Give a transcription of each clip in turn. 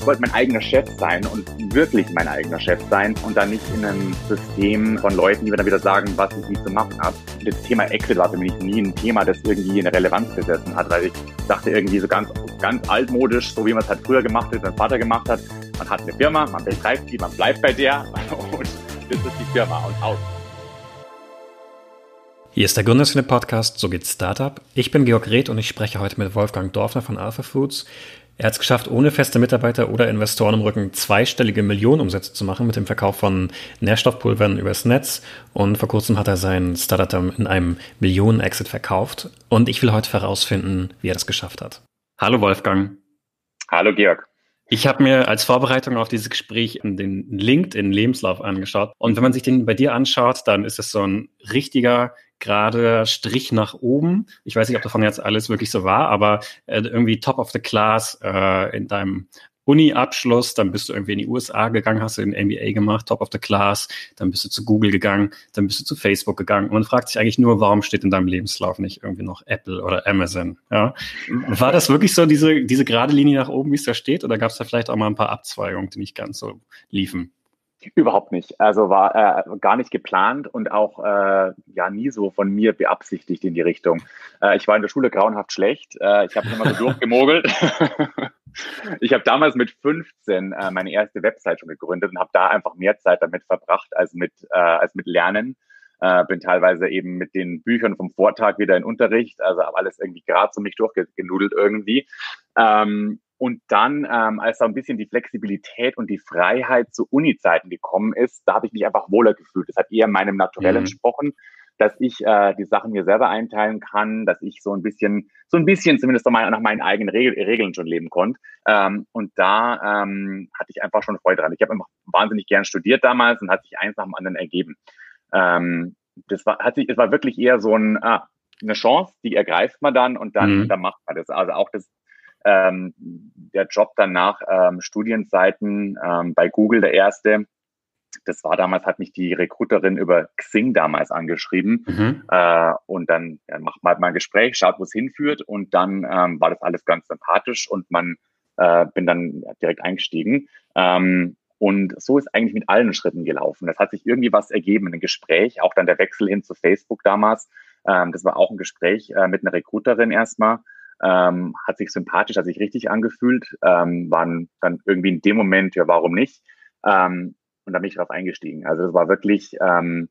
Ich wollte mein eigener Chef sein und wirklich mein eigener Chef sein und dann nicht in einem System von Leuten, die mir dann wieder sagen, was ich nicht zu machen habe. Das Thema Exit war für mich nie ein Thema, das irgendwie eine Relevanz besessen hat, weil ich dachte irgendwie so ganz, ganz altmodisch, so wie man es halt früher gemacht hat, mein Vater gemacht hat. Man hat eine Firma, man betreibt die, man bleibt bei der und das ist die Firma und aus. Hier ist der Gründerszene Podcast, so geht's Startup. Ich bin Georg Reth und ich spreche heute mit Wolfgang Dorfner von Alpha Foods. Er hat es geschafft, ohne feste Mitarbeiter oder Investoren im Rücken zweistellige Millionenumsätze zu machen mit dem Verkauf von Nährstoffpulvern übers Netz. Und vor kurzem hat er sein Startup in einem Millionen-Exit verkauft. Und ich will heute herausfinden, wie er das geschafft hat. Hallo Wolfgang. Hallo Georg. Ich habe mir als Vorbereitung auf dieses Gespräch den LinkedIn-Lebenslauf angeschaut. Und wenn man sich den bei dir anschaut, dann ist es so ein richtiger gerade Strich nach oben. Ich weiß nicht, ob davon jetzt alles wirklich so war, aber äh, irgendwie top of the class äh, in deinem Uni-Abschluss, dann bist du irgendwie in die USA gegangen, hast du den MBA gemacht, top of the class, dann bist du zu Google gegangen, dann bist du zu Facebook gegangen. Und man fragt sich eigentlich nur, warum steht in deinem Lebenslauf nicht irgendwie noch Apple oder Amazon? Ja? War das wirklich so diese, diese gerade Linie nach oben, wie es da steht, oder gab es da vielleicht auch mal ein paar Abzweigungen, die nicht ganz so liefen? Überhaupt nicht. Also war äh, gar nicht geplant und auch äh, ja nie so von mir beabsichtigt in die Richtung. Äh, ich war in der Schule grauenhaft schlecht. Äh, ich habe immer so durchgemogelt. ich habe damals mit 15 äh, meine erste Website schon gegründet und habe da einfach mehr Zeit damit verbracht als mit äh, als mit Lernen. Äh, bin teilweise eben mit den Büchern vom Vortag wieder in Unterricht, also habe alles irgendwie gerade so mich durchgenudelt irgendwie. Ähm, und dann, ähm, als da ein bisschen die Flexibilität und die Freiheit zu Uni-Zeiten gekommen ist, da habe ich mich einfach wohler gefühlt. Das hat eher meinem Naturell mhm. entsprochen, dass ich äh, die Sachen mir selber einteilen kann, dass ich so ein bisschen, so ein bisschen zumindest nach meinen eigenen Regel, Regeln schon leben konnte. Ähm, und da ähm, hatte ich einfach schon Freude dran. Ich habe einfach wahnsinnig gern studiert damals und hat sich eins nach dem anderen ergeben. Ähm, das war, hat sich, es war wirklich eher so ein, ah, eine Chance, die ergreift man dann und dann, mhm. dann macht man das. Also auch das ähm, der Job dann nach ähm, Studienzeiten ähm, bei Google der erste. Das war damals, hat mich die Recruiterin über Xing damals angeschrieben. Mhm. Äh, und dann ja, macht man halt mal ein Gespräch, schaut, wo es hinführt. Und dann ähm, war das alles ganz sympathisch und man äh, bin dann direkt eingestiegen. Ähm, und so ist eigentlich mit allen Schritten gelaufen. Das hat sich irgendwie was ergeben, ein Gespräch, auch dann der Wechsel hin zu Facebook damals. Ähm, das war auch ein Gespräch äh, mit einer Recruiterin erstmal ähm, hat sich sympathisch, hat sich richtig angefühlt, ähm, waren dann irgendwie in dem Moment, ja, warum nicht? Ähm, und da bin ich darauf eingestiegen. Also das war wirklich ähm,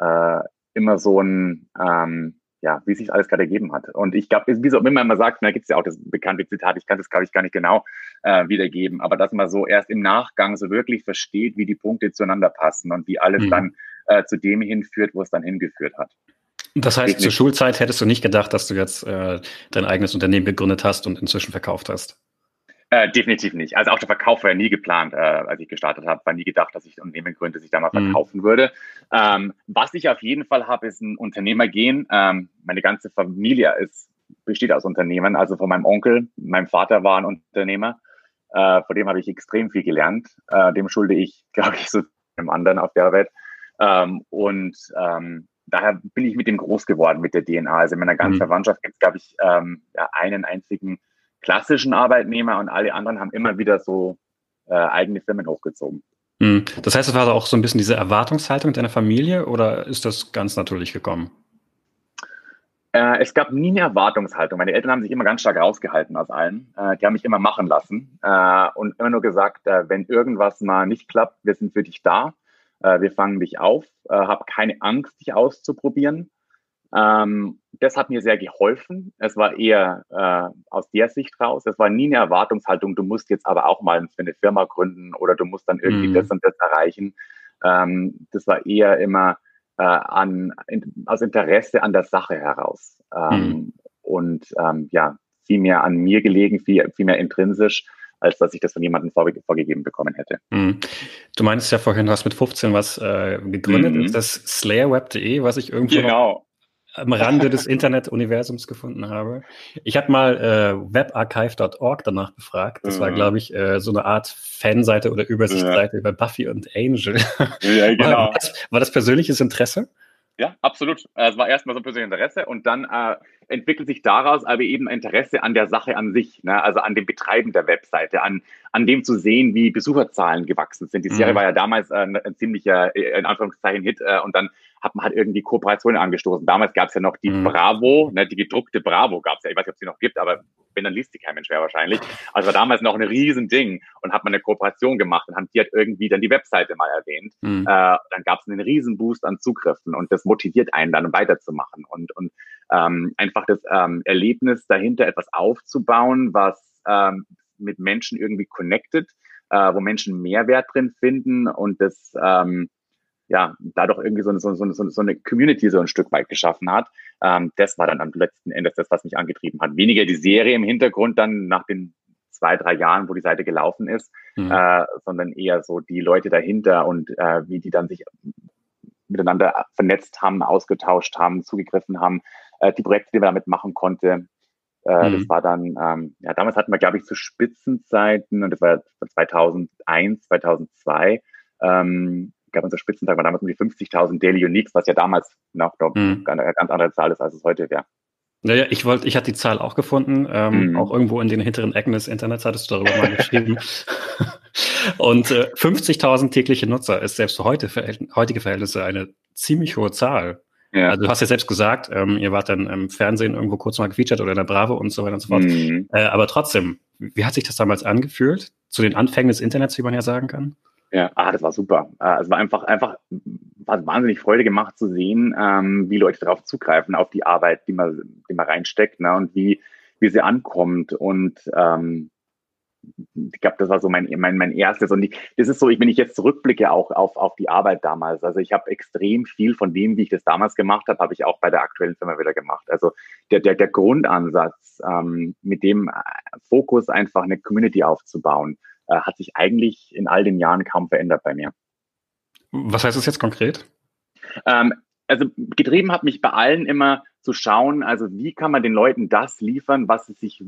äh, immer so ein, ähm, ja, wie sich alles gerade ergeben hat. Und ich glaube, wie so immer man sagt, da gibt es ja auch das bekannte Zitat, ich kann das, glaube ich, gar nicht genau äh, wiedergeben, aber dass man so erst im Nachgang so wirklich versteht, wie die Punkte zueinander passen und wie alles mhm. dann äh, zu dem hinführt, wo es dann hingeführt hat. Das heißt, zur Schulzeit hättest du nicht gedacht, dass du jetzt äh, dein eigenes Unternehmen gegründet hast und inzwischen verkauft hast? Äh, definitiv nicht. Also auch der Verkauf war ja nie geplant, äh, als ich gestartet habe. War nie gedacht, dass ich ein Unternehmen gründe, das ich da mal mhm. verkaufen mhm. würde. Ähm, was ich auf jeden Fall habe, ist ein Unternehmergehen. Ähm, meine ganze Familie ist, besteht aus Unternehmen. Also von meinem Onkel, meinem Vater war ein Unternehmer. Äh, von dem habe ich extrem viel gelernt. Äh, dem schulde ich, glaube ich, so einem anderen auf der Welt. Ähm, und ähm, daher bin ich mit dem groß geworden, mit der DNA. Also in meiner ganzen mhm. Verwandtschaft gibt es, glaube ich, ähm, ja, einen einzigen klassischen Arbeitnehmer und alle anderen haben immer wieder so äh, eigene Firmen hochgezogen. Mhm. Das heißt, es war auch so ein bisschen diese Erwartungshaltung deiner Familie oder ist das ganz natürlich gekommen? Äh, es gab nie eine Erwartungshaltung. Meine Eltern haben sich immer ganz stark rausgehalten aus allem. Äh, die haben mich immer machen lassen äh, und immer nur gesagt, wenn irgendwas mal nicht klappt, wir sind für dich da äh, wir fangen dich auf, äh, hab keine Angst, dich auszuprobieren. Ähm, das hat mir sehr geholfen. Es war eher äh, aus der Sicht raus. Es war nie eine Erwartungshaltung, du musst jetzt aber auch mal für eine Firma gründen oder du musst dann irgendwie mhm. das und das erreichen. Ähm, das war eher immer äh, an, in, aus Interesse an der Sache heraus. Ähm, mhm. Und ähm, ja, viel mehr an mir gelegen, viel, viel mehr intrinsisch als dass ich das von jemandem vorge vorgegeben bekommen hätte. Mhm. Du meinst ja vorhin, du hast mit 15 was äh, gegründet. Mhm. Ist das slayerweb.de, was ich irgendwo genau. am Rande des Internet-Universums gefunden habe? Ich habe mal äh, webarchive.org danach befragt. Das mhm. war, glaube ich, äh, so eine Art Fanseite oder Übersichtsseite ja. über Buffy und Angel. Ja, genau. war, das, war das persönliches Interesse? Ja, absolut. Es war erstmal so ein persönliches Interesse und dann äh, entwickelt sich daraus aber eben Interesse an der Sache an sich, ne? also an dem Betreiben der Webseite, an, an dem zu sehen, wie Besucherzahlen gewachsen sind. Die Serie mhm. war ja damals äh, ein ziemlicher, äh, in Anführungszeichen, Hit äh, und dann hat man halt irgendwie Kooperationen angestoßen. Damals gab es ja noch die mhm. Bravo, ne, die gedruckte Bravo gab es ja, ich weiß nicht, ob es die noch gibt, aber wenn, dann liest die kein Mensch mehr wahrscheinlich. Also war damals noch ein Riesending und hat man eine Kooperation gemacht und haben die halt irgendwie dann die Webseite mal erwähnt. Mhm. Äh, dann gab es einen Riesenboost an Zugriffen und das motiviert einen dann weiterzumachen und, und ähm, einfach das ähm, Erlebnis dahinter etwas aufzubauen, was ähm, mit Menschen irgendwie connected, äh, wo Menschen Mehrwert drin finden und das ähm, ja, dadurch irgendwie so eine, so, so, so eine Community so ein Stück weit geschaffen hat. Ähm, das war dann am letzten Endes das, was mich angetrieben hat. Weniger die Serie im Hintergrund dann nach den zwei, drei Jahren, wo die Seite gelaufen ist, mhm. äh, sondern eher so die Leute dahinter und äh, wie die dann sich miteinander vernetzt haben, ausgetauscht haben, zugegriffen haben, äh, die Projekte, die man damit machen konnte. Äh, mhm. Das war dann, ähm, ja, damals hatten wir, glaube ich, zu Spitzenzeiten, und das war 2001, 2002, ähm, gab unser Spitzentag war damals um die 50.000 Daily Uniques, was ja damals noch, mhm. eine ganz andere Zahl ist, als es heute wäre. Naja, ich wollte, ich hatte die Zahl auch gefunden, ähm, mhm. auch irgendwo in den hinteren Ecken des Internets hattest du darüber mal geschrieben. Und äh, 50.000 tägliche Nutzer ist selbst für heute, heutige Verhältnisse eine ziemlich hohe Zahl. Ja. Also du hast ja selbst gesagt, ähm, ihr wart dann im Fernsehen irgendwo kurz mal gefeatured oder in der Bravo und so weiter und so fort. Mhm. Äh, aber trotzdem, wie hat sich das damals angefühlt? Zu den Anfängen des Internets, wie man ja sagen kann? Ja, ah, das war super. Äh, es war einfach, einfach, hat wahnsinnig Freude gemacht zu sehen, ähm, wie Leute darauf zugreifen, auf die Arbeit, die man, die man reinsteckt, ne, und wie, wie sie ankommt. Und ähm, ich glaube, das war so mein, mein, mein erstes. Und ich, das ist so, ich, wenn ich jetzt zurückblicke auch auf, auf die Arbeit damals, also ich habe extrem viel von dem, wie ich das damals gemacht habe, habe ich auch bei der aktuellen Firma wieder gemacht. Also der, der, der Grundansatz, ähm, mit dem Fokus einfach eine Community aufzubauen, äh, hat sich eigentlich in all den Jahren kaum verändert bei mir. Was heißt das jetzt konkret? Ähm, also getrieben hat mich bei allen immer zu schauen, also wie kann man den Leuten das liefern, was sie sich,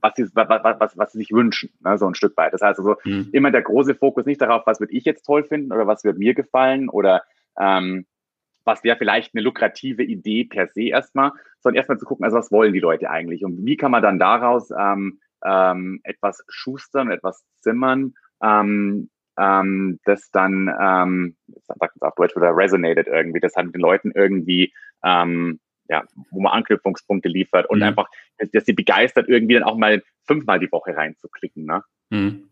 was sie, was, was, was sie sich wünschen, ne, so ein Stück weit. Das heißt also mhm. immer der große Fokus nicht darauf, was würde ich jetzt toll finden oder was wird mir gefallen oder ähm, was wäre vielleicht eine lukrative Idee per se erstmal, sondern erstmal zu gucken, also was wollen die Leute eigentlich und wie kann man dann daraus ähm, ähm, etwas schustern, etwas zimmern, ähm, ähm, das dann, ähm, sagt es auf Deutsch, oder resonated irgendwie, das hat den Leuten irgendwie, ähm, ja, wo man Anknüpfungspunkte liefert und mhm. einfach, dass, dass sie begeistert, irgendwie dann auch mal fünfmal die Woche reinzuklicken. Ne? Mhm.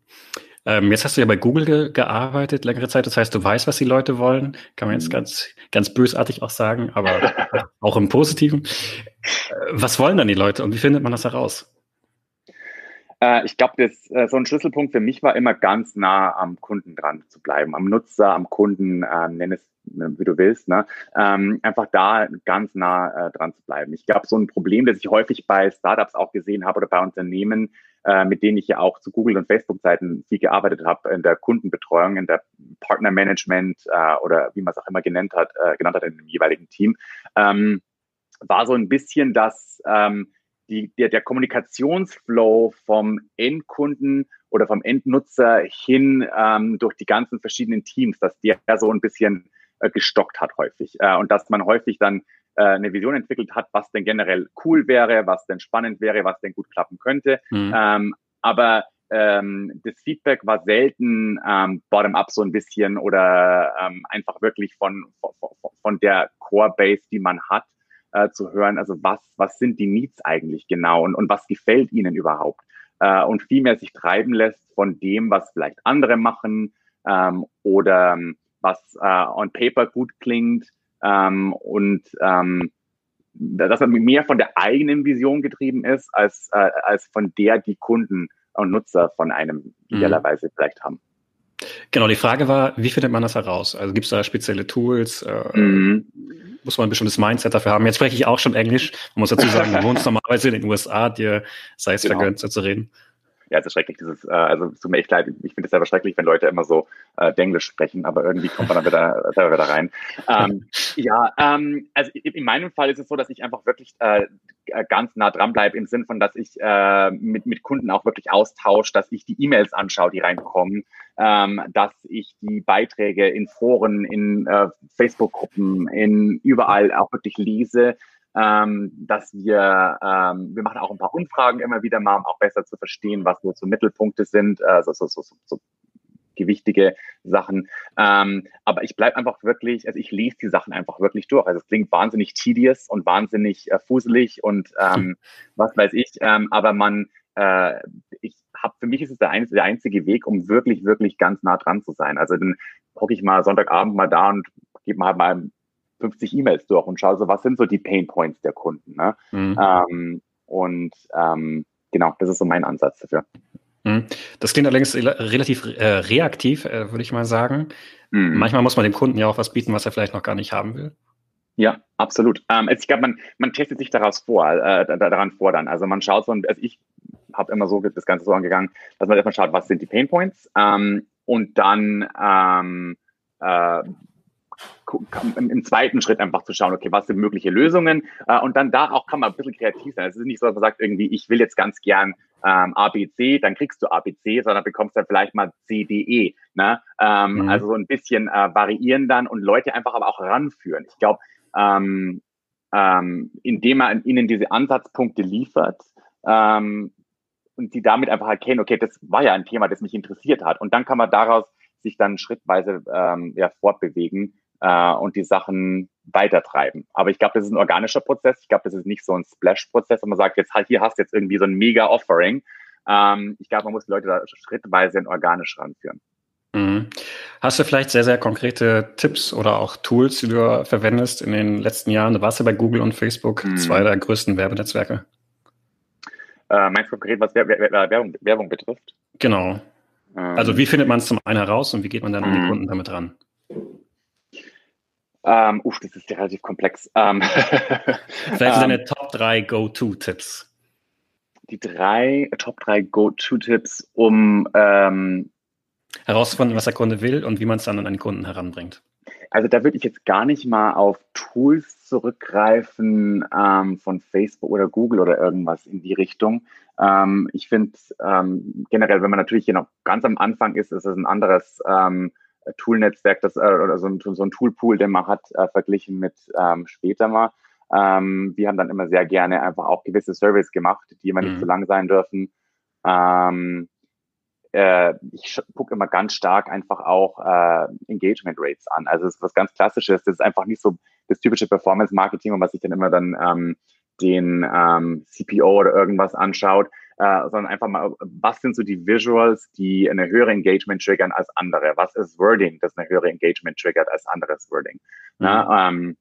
Ähm, jetzt hast du ja bei Google ge gearbeitet längere Zeit, das heißt, du weißt, was die Leute wollen. Kann man jetzt mhm. ganz, ganz bösartig auch sagen, aber auch im Positiven. Äh, was wollen dann die Leute und wie findet man das heraus? Äh, ich glaube, äh, so ein Schlüsselpunkt für mich war immer ganz nah am Kunden dran zu bleiben, am Nutzer, am Kunden, äh, nenn es wie du willst, ne? Ähm, einfach da ganz nah äh, dran zu bleiben. Ich glaube, so ein Problem, das ich häufig bei Startups auch gesehen habe oder bei Unternehmen, äh, mit denen ich ja auch zu Google und Facebook-Seiten viel gearbeitet habe, in der Kundenbetreuung, in der Partnermanagement äh, oder wie man es auch immer genannt hat, äh, genannt hat in dem jeweiligen Team, ähm, war so ein bisschen das, ähm, die, der, der Kommunikationsflow vom Endkunden oder vom Endnutzer hin ähm, durch die ganzen verschiedenen Teams, dass der so ein bisschen äh, gestockt hat häufig. Äh, und dass man häufig dann äh, eine Vision entwickelt hat, was denn generell cool wäre, was denn spannend wäre, was denn gut klappen könnte. Mhm. Ähm, aber ähm, das Feedback war selten ähm, bottom-up so ein bisschen oder ähm, einfach wirklich von, von, von der Core-Base, die man hat äh, zu hören, also was, was sind die Needs eigentlich genau und, und was gefällt ihnen überhaupt? Äh, und vielmehr sich treiben lässt von dem, was vielleicht andere machen ähm, oder ähm, was äh, on paper gut klingt ähm, und ähm, dass man mehr von der eigenen Vision getrieben ist, als, äh, als von der die Kunden und Nutzer von einem mhm. idealerweise vielleicht haben. Genau, die Frage war, wie findet man das heraus? Also gibt es da spezielle Tools? Äh, mhm muss man ein bestimmtes Mindset dafür haben. Jetzt spreche ich auch schon Englisch. Man muss dazu sagen, du wohnst normalerweise in den USA, dir sei es genau. vergönnt, so zu reden. Ja, es ist schrecklich, dieses, äh, also es tut mir echt leid, ich finde es selber schrecklich, wenn Leute immer so äh, Denglisch sprechen, aber irgendwie kommt man dann wieder, da wieder rein. Ähm, ja, ähm, also in meinem Fall ist es so, dass ich einfach wirklich äh, ganz nah dran bleibe, im Sinn von, dass ich äh, mit, mit Kunden auch wirklich austausche, dass ich die E-Mails anschaue, die reinkommen, ähm, dass ich die Beiträge in Foren, in äh, Facebook-Gruppen, in überall auch wirklich lese, ähm, dass wir, ähm, wir machen auch ein paar Umfragen immer wieder mal, um auch besser zu verstehen, was so, so Mittelpunkte sind, also so, so, so, so gewichtige Sachen. Ähm, aber ich bleibe einfach wirklich, also ich lese die Sachen einfach wirklich durch. Also es klingt wahnsinnig tedious und wahnsinnig äh, fuselig und ähm, was weiß ich. Ähm, aber man, äh, ich habe für mich ist es der, ein, der einzige Weg, um wirklich, wirklich ganz nah dran zu sein. Also dann hocke ich mal Sonntagabend mal da und gebe mal, mal 50 E-Mails durch und schaue so, was sind so die Pain Points der Kunden. Ne? Mhm. Ähm, und ähm, genau, das ist so mein Ansatz dafür. Mhm. Das klingt allerdings relativ äh, reaktiv, äh, würde ich mal sagen. Mhm. Manchmal muss man dem Kunden ja auch was bieten, was er vielleicht noch gar nicht haben will. Ja, absolut. Ähm, ich glaube, man, man testet sich daraus vor, äh, daran vor dann. Also man schaut so, also ich habe immer so das Ganze so angegangen, dass man erstmal schaut, was sind die Pain Points ähm, und dann ähm, äh, im zweiten Schritt einfach zu schauen, okay, was sind mögliche Lösungen äh, und dann da auch kann man ein bisschen kreativ sein. Es ist nicht so, dass man sagt irgendwie, ich will jetzt ganz gern ähm, ABC, dann kriegst du ABC, sondern bekommst dann vielleicht mal CDE. Ne? Ähm, mhm. Also so ein bisschen äh, variieren dann und Leute einfach aber auch ranführen. Ich glaube, ähm, ähm, indem man ihnen diese Ansatzpunkte liefert ähm, und die damit einfach erkennen, okay, das war ja ein Thema, das mich interessiert hat. Und dann kann man daraus sich dann schrittweise ähm, ja, fortbewegen äh, und die Sachen weitertreiben. Aber ich glaube, das ist ein organischer Prozess. Ich glaube, das ist nicht so ein Splash-Prozess, wo man sagt, jetzt halt, hier hast du jetzt irgendwie so ein mega Offering. Ähm, ich glaube, man muss die Leute da schrittweise und organisch ranführen. Mhm. Hast du vielleicht sehr, sehr konkrete Tipps oder auch Tools, die du verwendest in den letzten Jahren? Du warst ja bei Google und Facebook, mhm. zwei der größten Werbenetzwerke. Äh, meinst du konkret, was Werbung, Werbung betrifft? Genau. Ähm, also wie findet man es zum einen heraus und wie geht man dann an die mhm. Kunden damit ran? Ähm, uff, das ist relativ komplex. Ähm, Vielleicht ähm, deine Top 3 Go-To-Tipps. Die drei Top 3 Go-To-Tipps, um ähm, herauszufinden, was der Kunde will und wie man es dann an den Kunden heranbringt. Also da würde ich jetzt gar nicht mal auf Tools zurückgreifen ähm, von Facebook oder Google oder irgendwas in die Richtung. Ähm, ich finde ähm, generell, wenn man natürlich hier noch ganz am Anfang ist, ist es ein anderes ähm, Tool-Netzwerk, das, äh, oder so ein, so ein Toolpool, den man hat, äh, verglichen mit ähm, später mal. Ähm, wir haben dann immer sehr gerne einfach auch gewisse Surveys gemacht, die immer mhm. nicht zu lang sein dürfen. Ähm, äh, ich gucke immer ganz stark einfach auch äh, Engagement Rates an. Also es ist was ganz Klassisches. Das ist einfach nicht so das typische Performance Marketing, wo man sich dann immer dann ähm, den ähm, CPO oder irgendwas anschaut, äh, sondern einfach mal, was sind so die Visuals, die eine höhere Engagement triggern als andere? Was ist Wording, das eine höhere Engagement triggert als anderes Wording? Mhm. Na, ähm,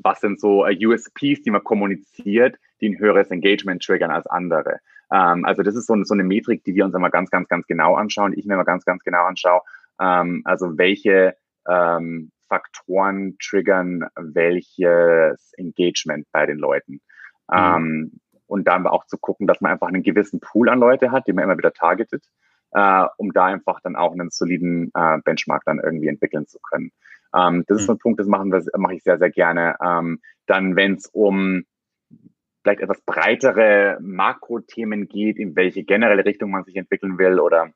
was sind so uh, USPs, die man kommuniziert, die ein höheres Engagement triggern als andere? Ähm, also das ist so, so, eine Metrik, die wir uns immer ganz, ganz, ganz genau anschauen, ich mir immer ganz, ganz genau anschaue. Ähm, also welche ähm, Faktoren triggern welches Engagement bei den Leuten? Mhm. Ähm, und dann auch zu gucken, dass man einfach einen gewissen Pool an Leute hat, die man immer wieder targetet, äh, um da einfach dann auch einen soliden äh, Benchmark dann irgendwie entwickeln zu können. Ähm, das mhm. ist so ein Punkt, das machen wir, mache ich sehr, sehr gerne. Ähm, dann, wenn es um vielleicht etwas breitere Makrothemen geht, in welche generelle Richtung man sich entwickeln will oder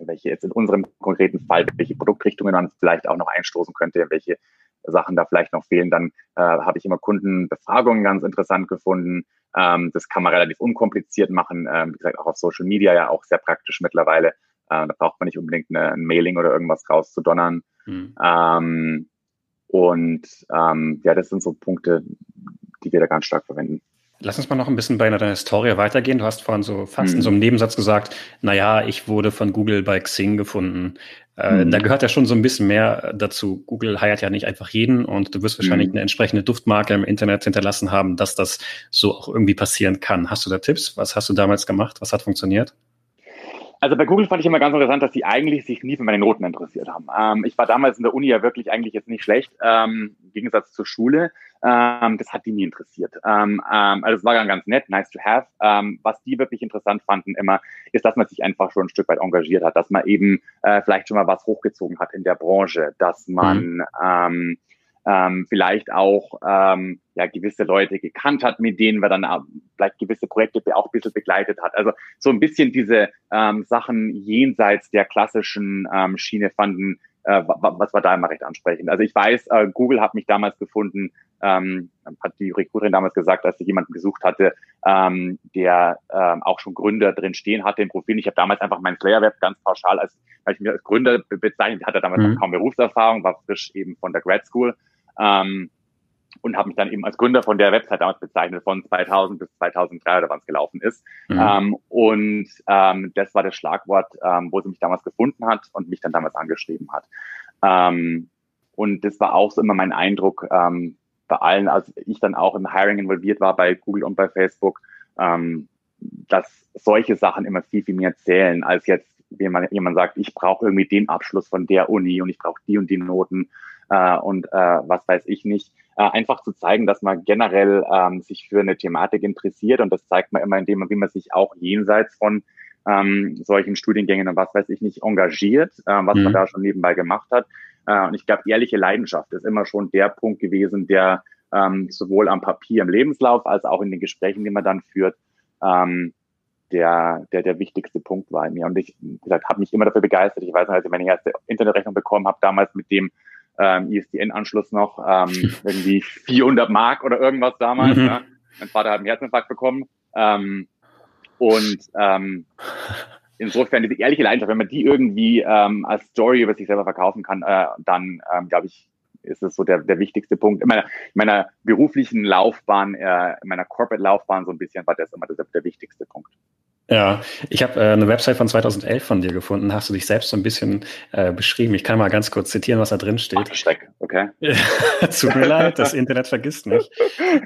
welche jetzt in unserem konkreten Fall, welche Produktrichtungen man vielleicht auch noch einstoßen könnte, welche Sachen da vielleicht noch fehlen, dann äh, habe ich immer Kundenbefragungen ganz interessant gefunden. Ähm, das kann man relativ unkompliziert machen. Ähm, wie gesagt, auch auf Social Media ja auch sehr praktisch mittlerweile. Äh, da braucht man nicht unbedingt eine, ein Mailing oder irgendwas rauszudonnern. Mhm. Ähm, und ähm, ja, das sind so Punkte, die wir da ganz stark verwenden. Lass uns mal noch ein bisschen bei deiner Historie weitergehen. Du hast vorhin so fast mhm. in so einem Nebensatz gesagt, naja, ich wurde von Google bei Xing gefunden. Äh, mhm. Da gehört ja schon so ein bisschen mehr dazu. Google heiert ja nicht einfach jeden und du wirst wahrscheinlich mhm. eine entsprechende Duftmarke im Internet hinterlassen haben, dass das so auch irgendwie passieren kann. Hast du da Tipps? Was hast du damals gemacht? Was hat funktioniert? Also bei Google fand ich immer ganz interessant, dass sie eigentlich sich nie für meine Noten interessiert haben. Ähm, ich war damals in der Uni ja wirklich eigentlich jetzt nicht schlecht, ähm, im Gegensatz zur Schule. Ähm, das hat die nie interessiert. Ähm, ähm, also es war dann ganz nett, nice to have. Ähm, was die wirklich interessant fanden immer, ist, dass man sich einfach schon ein Stück weit engagiert hat, dass man eben äh, vielleicht schon mal was hochgezogen hat in der Branche, dass man mhm ähm, vielleicht auch ähm, ja, gewisse Leute gekannt hat, mit denen man dann auch vielleicht gewisse Projekte auch ein bisschen begleitet hat. Also so ein bisschen diese ähm, Sachen jenseits der klassischen ähm, Schiene fanden, äh, was war da immer recht ansprechend. Also ich weiß, äh, Google hat mich damals gefunden, ähm, hat die Recruiterin damals gesagt, dass sie jemanden gesucht hatte, ähm, der ähm, auch schon Gründer drin stehen hatte im Profil. Ich habe damals einfach meinen Slayer-Web ganz pauschal als, als ich mir als Gründer bezeichnet, hatte damals mhm. noch kaum Berufserfahrung, war frisch eben von der Grad School ähm, und habe mich dann eben als Gründer von der Website damals bezeichnet, von 2000 bis 2003 oder wann es gelaufen ist. Mhm. Ähm, und ähm, das war das Schlagwort, ähm, wo sie mich damals gefunden hat und mich dann damals angeschrieben hat. Ähm, und das war auch so immer mein Eindruck ähm, bei allen, als ich dann auch im Hiring involviert war bei Google und bei Facebook, ähm, dass solche Sachen immer viel, viel mehr zählen, als jetzt, wie man jemand sagt, ich brauche irgendwie den Abschluss von der Uni und ich brauche die und die Noten äh, und äh, was weiß ich nicht. Äh, einfach zu zeigen, dass man generell ähm, sich für eine Thematik interessiert und das zeigt man immer, indem man, wie man sich auch jenseits von ähm, solchen Studiengängen und was weiß ich nicht engagiert, äh, was mhm. man da schon nebenbei gemacht hat. Äh, und ich glaube, ehrliche Leidenschaft ist immer schon der Punkt gewesen, der ähm, sowohl am Papier im Lebenslauf als auch in den Gesprächen, die man dann führt, ähm, der, der, der wichtigste Punkt war in mir. Und ich, wie gesagt, habe mich immer dafür begeistert. Ich weiß noch, als ich meine erste Internetrechnung bekommen habe, damals mit dem ähm, ISDN-Anschluss noch, ähm, irgendwie 400 Mark oder irgendwas damals. Mhm. Ne? Mein Vater hat einen Herzinfarkt bekommen. Ähm, und ähm, insofern diese ehrliche Leidenschaft, wenn man die irgendwie ähm, als Story über sich selber verkaufen kann, äh, dann ähm, glaube ich, ist es so der, der wichtigste Punkt. In meiner, in meiner beruflichen Laufbahn, äh, in meiner Corporate-Laufbahn so ein bisschen war das immer der, der wichtigste Punkt. Ja, ich habe äh, eine Website von 2011 von dir gefunden. Hast du dich selbst so ein bisschen äh, beschrieben? Ich kann mal ganz kurz zitieren, was da drin steht. Ach, Schreck, okay. Tut mir leid, das Internet vergisst nicht.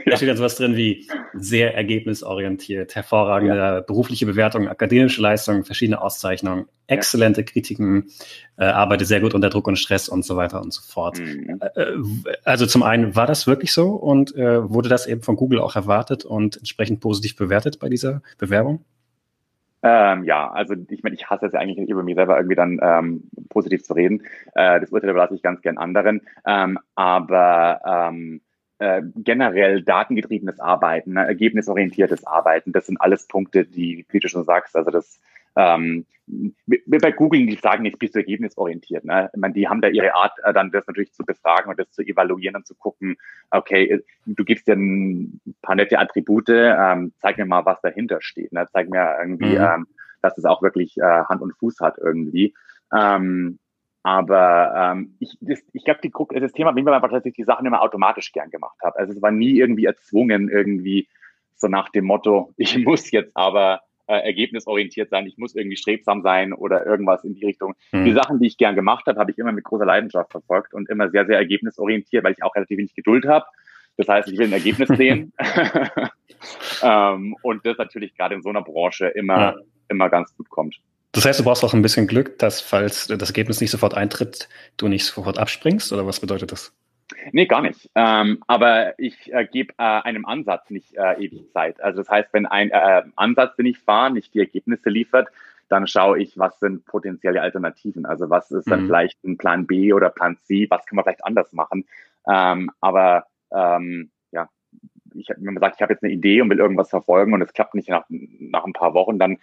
Da steht dann sowas drin wie sehr ergebnisorientiert, hervorragende ja. berufliche Bewertungen, akademische Leistungen, verschiedene Auszeichnungen, exzellente ja. Kritiken, äh, arbeite sehr gut unter Druck und Stress und so weiter und so fort. Mhm. Äh, äh also zum einen war das wirklich so und äh, wurde das eben von Google auch erwartet und entsprechend positiv bewertet bei dieser Bewerbung? Ähm, ja, also ich meine, ich hasse es ja eigentlich nicht über mich selber irgendwie dann ähm, positiv zu reden. Äh, das Urteil überlasse ich ganz gern anderen. Ähm, aber ähm, äh, generell datengetriebenes Arbeiten, ne, ergebnisorientiertes Arbeiten, das sind alles Punkte, die, wie du schon sagst, also das ähm, bei Google, die sagen nicht, bist du ergebnisorientiert. Ne? Ich meine, die haben da ihre Art, äh, dann das natürlich zu befragen und das zu evaluieren und zu gucken, okay, äh, du gibst dir ein paar nette Attribute, ähm, zeig mir mal, was dahinter steht. Ne? Zeig mir irgendwie, mhm. ähm, dass es auch wirklich äh, Hand und Fuß hat irgendwie. Ähm, aber ähm, ich, das, ich glaube, das Thema bei mir war einfach, dass ich die Sachen immer automatisch gern gemacht habe. Also es war nie irgendwie erzwungen, irgendwie so nach dem Motto, ich muss jetzt aber äh, ergebnisorientiert sein, ich muss irgendwie strebsam sein oder irgendwas in die Richtung. Mhm. Die Sachen, die ich gern gemacht habe, habe ich immer mit großer Leidenschaft verfolgt und immer sehr, sehr ergebnisorientiert, weil ich auch relativ wenig Geduld habe. Das heißt, ich will ein Ergebnis sehen. ähm, und das natürlich gerade in so einer Branche immer, ja. immer ganz gut kommt. Das heißt, du brauchst auch ein bisschen Glück, dass falls das Ergebnis nicht sofort eintritt, du nicht sofort abspringst oder was bedeutet das? Nee, gar nicht. Ähm, aber ich äh, gebe äh, einem Ansatz nicht äh, ewig Zeit. Also das heißt, wenn ein äh, Ansatz, den ich fahre, nicht die Ergebnisse liefert, dann schaue ich, was sind potenzielle Alternativen. Also was ist dann mhm. vielleicht ein Plan B oder Plan C, was kann man vielleicht anders machen. Ähm, aber ähm, ja, ich, wenn man sagt, ich habe jetzt eine Idee und will irgendwas verfolgen und es klappt nicht nach, nach ein paar Wochen, dann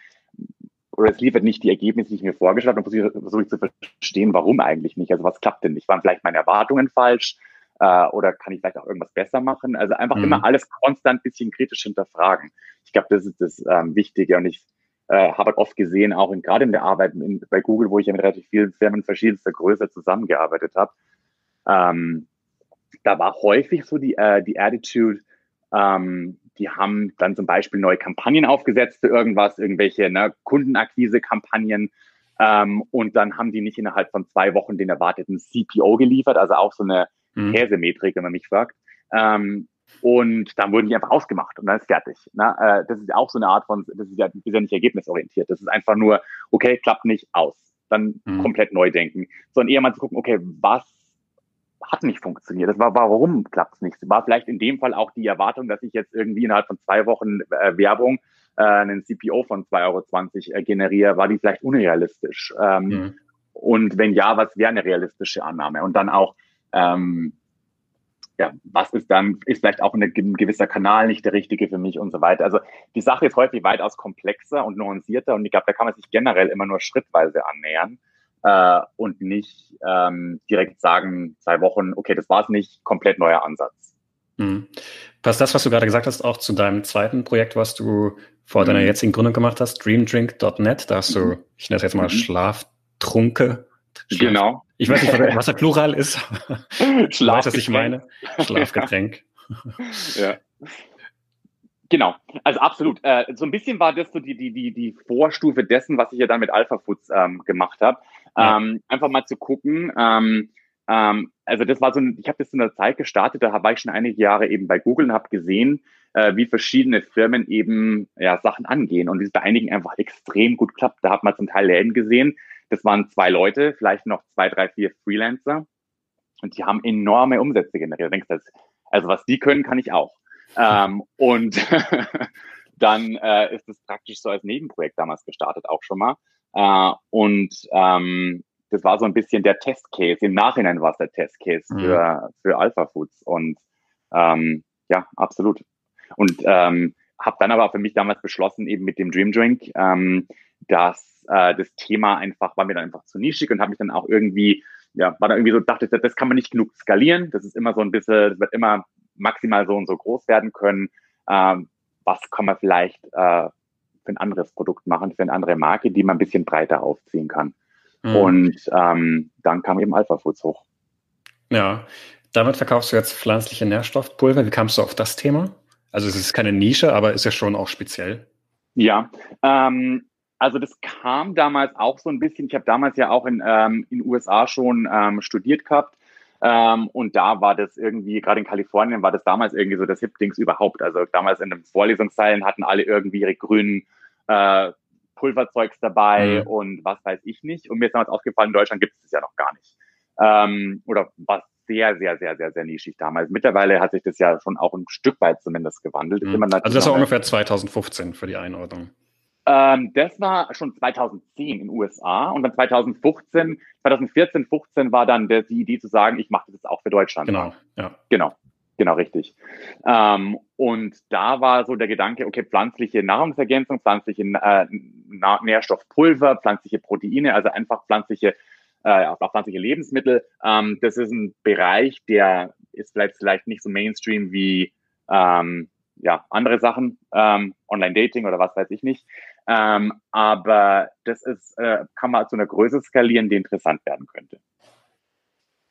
oder es liefert nicht die Ergebnisse, die ich mir vorgestellt habe, dann versuche ich zu verstehen, warum eigentlich nicht. Also was klappt denn nicht? Waren vielleicht meine Erwartungen falsch? Äh, oder kann ich vielleicht auch irgendwas besser machen? Also einfach mhm. immer alles konstant ein bisschen kritisch hinterfragen. Ich glaube, das ist das ähm, Wichtige und ich äh, habe halt oft gesehen, auch in, gerade in der Arbeit in, bei Google, wo ich ja mit relativ vielen Firmen verschiedenster Größe zusammengearbeitet habe, ähm, da war häufig so die, äh, die Attitude, ähm, die haben dann zum Beispiel neue Kampagnen aufgesetzt für irgendwas, irgendwelche ne, Kundenakquise-Kampagnen. Ähm, und dann haben die nicht innerhalb von zwei Wochen den erwarteten CPO geliefert, also auch so eine mhm. Käsemetrik, wenn man mich fragt. Ähm, und dann wurden die einfach ausgemacht und dann ist fertig. Ne? Äh, das ist auch so eine Art von, das ist ja, ist ja nicht ergebnisorientiert. Das ist einfach nur, okay, klappt nicht, aus. Dann mhm. komplett neu denken. Sondern eher mal zu gucken, okay, was hat nicht funktioniert. Das war, warum klappt es nicht? War vielleicht in dem Fall auch die Erwartung, dass ich jetzt irgendwie innerhalb von zwei Wochen äh, Werbung äh, einen CPO von 2,20 Euro äh, generiere, war die vielleicht unrealistisch? Ähm, mhm. Und wenn ja, was wäre eine realistische Annahme? Und dann auch, ähm, ja, was ist dann, ist vielleicht auch ein gewisser Kanal nicht der richtige für mich und so weiter. Also die Sache ist häufig weitaus komplexer und nuancierter und ich glaube, da kann man sich generell immer nur schrittweise annähern äh, und nicht ähm, direkt sagen, zwei Wochen, okay, das war es nicht, komplett neuer Ansatz. Mhm. Passt das, was du gerade gesagt hast, auch zu deinem zweiten Projekt, was du vor mhm. deiner jetzigen Gründung gemacht hast, dreamdrink.net? Da hast du, mhm. ich nenne es jetzt mal mhm. Schlaftrunke. Schlaf genau. Ich weiß nicht, was der Plural ist. Schlafgetränk. Weißt, was ich meine? Schlafgetränk. ja. Genau, also absolut. Äh, so ein bisschen war das so die, die, die, die Vorstufe dessen, was ich ja dann mit Alpha Foods ähm, gemacht habe. Ja. Ähm, einfach mal zu gucken. Ähm, ähm, also das war so, ein, ich habe das in der Zeit gestartet, da war ich schon einige Jahre eben bei Google und habe gesehen, äh, wie verschiedene Firmen eben ja, Sachen angehen und wie es bei einigen einfach extrem gut klappt. Da hat man zum Teil Läden gesehen, das waren zwei Leute, vielleicht noch zwei, drei, vier Freelancer und die haben enorme Umsätze generiert. Du denkst, also was die können, kann ich auch. ähm, und dann äh, ist es praktisch so als Nebenprojekt damals gestartet auch schon mal. Äh, und ähm, das war so ein bisschen der Testcase. Im Nachhinein war es der Testcase mhm. für, für Alpha Foods. Und ähm, ja, absolut. Und ähm, habe dann aber für mich damals beschlossen, eben mit dem Dream Drink, ähm, dass äh, das Thema einfach, war mir dann einfach zu nischig und habe mich dann auch irgendwie, ja, war da irgendwie so, dachte, das, das kann man nicht genug skalieren. Das ist immer so ein bisschen, das wird immer maximal so und so groß werden können. Ähm, was kann man vielleicht äh, für ein anderes Produkt machen, für eine andere Marke, die man ein bisschen breiter aufziehen kann. Mhm. Und ähm, dann kam eben Alpha Foods hoch. Ja, damit verkaufst du jetzt pflanzliche Nährstoffpulver. Wie kamst du auf das Thema? Also es ist keine Nische, aber ist ja schon auch speziell. Ja, ähm, also das kam damals auch so ein bisschen. Ich habe damals ja auch in ähm, in USA schon ähm, studiert gehabt. Ähm, und da war das irgendwie, gerade in Kalifornien war das damals irgendwie so das Hip-Dings überhaupt. Also damals in den Vorlesungsteilen hatten alle irgendwie ihre grünen äh, Pulverzeugs dabei mhm. und was weiß ich nicht. Und mir ist damals aufgefallen, in Deutschland gibt es das ja noch gar nicht. Ähm, oder was sehr, sehr, sehr, sehr, sehr nischig damals. Mittlerweile hat sich das ja schon auch ein Stück weit zumindest gewandelt. Mhm. also das war ungefähr 2015 für die Einordnung. Ähm, das war schon 2010 in den USA und dann 2015, 2014, 15 war dann der, die Idee zu sagen, ich mache das jetzt auch für Deutschland. Genau, ja. Genau. Genau, richtig. Ähm, und da war so der Gedanke, okay, pflanzliche Nahrungsergänzung, pflanzliche äh, Nährstoffpulver, pflanzliche Proteine, also einfach pflanzliche, äh, auch pflanzliche Lebensmittel. Ähm, das ist ein Bereich, der ist vielleicht, vielleicht nicht so Mainstream wie ähm, ja, andere Sachen, ähm, Online-Dating oder was weiß ich nicht. Ähm, aber das ist, äh, kann man zu einer Größe skalieren, die interessant werden könnte.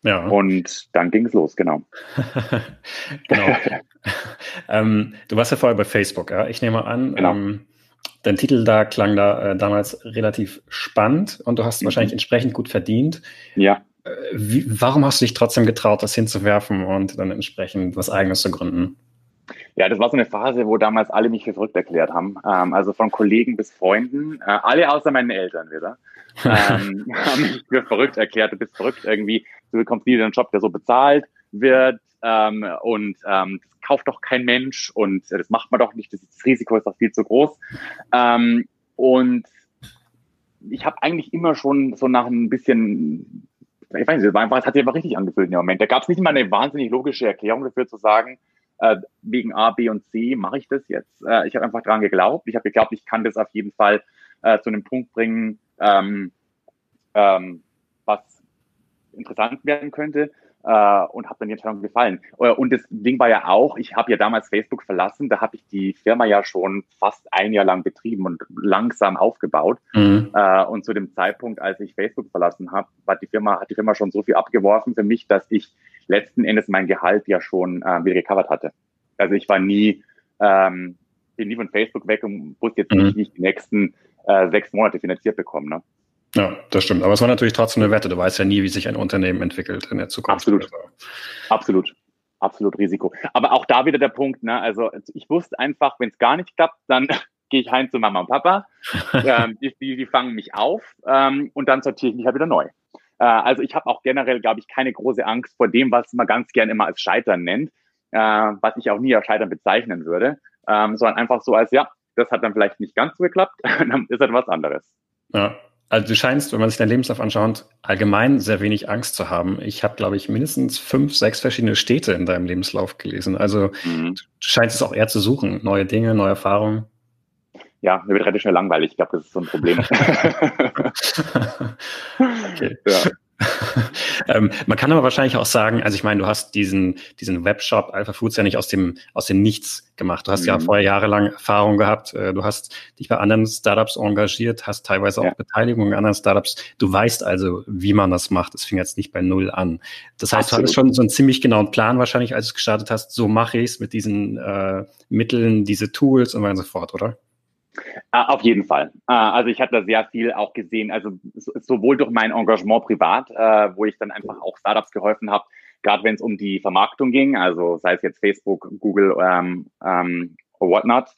Ja. Und dann ging es los, genau. genau. ähm, du warst ja vorher bei Facebook, ja? Ich nehme an, genau. ähm, dein Titel da klang da äh, damals relativ spannend und du hast mhm. wahrscheinlich entsprechend gut verdient. Ja. Äh, wie, warum hast du dich trotzdem getraut, das hinzuwerfen und dann entsprechend was Eigenes zu gründen? Ja, das war so eine Phase, wo damals alle mich für verrückt erklärt haben. Ähm, also von Kollegen bis Freunden, äh, alle außer meinen Eltern wieder, ähm, haben mich für verrückt erklärt. Du bist verrückt irgendwie. Du bekommst nie einen Job, der so bezahlt wird. Ähm, und ähm, das kauft doch kein Mensch und äh, das macht man doch nicht. Das, das Risiko ist doch viel zu groß. Ähm, und ich habe eigentlich immer schon so nach ein bisschen, ich weiß nicht, es, hat sich einfach richtig angefühlt in dem Moment. Da gab es nicht mal eine wahnsinnig logische Erklärung dafür zu sagen, äh, wegen A, B und C mache ich das jetzt. Äh, ich habe einfach dran geglaubt. Ich habe geglaubt, ich kann das auf jeden Fall äh, zu einem Punkt bringen, ähm, ähm, was interessant werden könnte äh, und habe dann die Entscheidung gefallen. Äh, und das Ding war ja auch, ich habe ja damals Facebook verlassen, da habe ich die Firma ja schon fast ein Jahr lang betrieben und langsam aufgebaut. Mhm. Äh, und zu dem Zeitpunkt, als ich Facebook verlassen habe, hat die Firma hat die Firma schon so viel abgeworfen für mich, dass ich letzten Endes mein Gehalt ja schon äh, wieder gecovert hatte. Also ich war nie, ähm, bin nie von Facebook weg und wusste jetzt mhm. nicht, wie ich die nächsten äh, sechs Monate finanziert bekomme. Ne? Ja, das stimmt. Aber es war natürlich trotzdem eine Wette. Du weißt ja nie, wie sich ein Unternehmen entwickelt in der Zukunft. Absolut. Also. Absolut. Absolut Risiko. Aber auch da wieder der Punkt, ne? Also ich wusste einfach, wenn es gar nicht klappt, dann gehe ich heim zu Mama und Papa, ähm, die, die, die, fangen mich auf ähm, und dann sortiere ich mich halt wieder neu. Äh, also ich habe auch generell, glaube ich, keine große Angst vor dem, was man ganz gern immer als Scheitern nennt, äh, was ich auch nie als Scheitern bezeichnen würde, ähm, sondern einfach so als, ja, das hat dann vielleicht nicht ganz so geklappt, dann ist halt was anderes. Ja, also du scheinst, wenn man sich deinen Lebenslauf anschaut, allgemein sehr wenig Angst zu haben. Ich habe, glaube ich, mindestens fünf, sechs verschiedene Städte in deinem Lebenslauf gelesen. Also mhm. du scheinst es auch eher zu suchen, neue Dinge, neue Erfahrungen. Ja, mir wird relativ schnell langweilig. Ich glaube, das ist so ein Problem. okay. Ja. ähm, man kann aber wahrscheinlich auch sagen, also ich meine, du hast diesen, diesen Webshop Alpha Foods ja nicht aus dem, aus dem Nichts gemacht. Du hast mhm. ja vorher jahrelang Erfahrung gehabt. Äh, du hast dich bei anderen Startups engagiert, hast teilweise auch ja. Beteiligung in anderen Startups. Du weißt also, wie man das macht. Es fing jetzt nicht bei Null an. Das heißt, Absolut. du hattest schon so einen ziemlich genauen Plan wahrscheinlich, als du gestartet hast. So mache ich es mit diesen äh, Mitteln, diese Tools und so weiter und so fort, oder? Uh, auf jeden Fall. Uh, also ich habe da sehr viel auch gesehen, also so, sowohl durch mein Engagement privat, uh, wo ich dann einfach auch Startups geholfen habe, gerade wenn es um die Vermarktung ging, also sei es jetzt Facebook, Google ähm, ähm, or whatnot.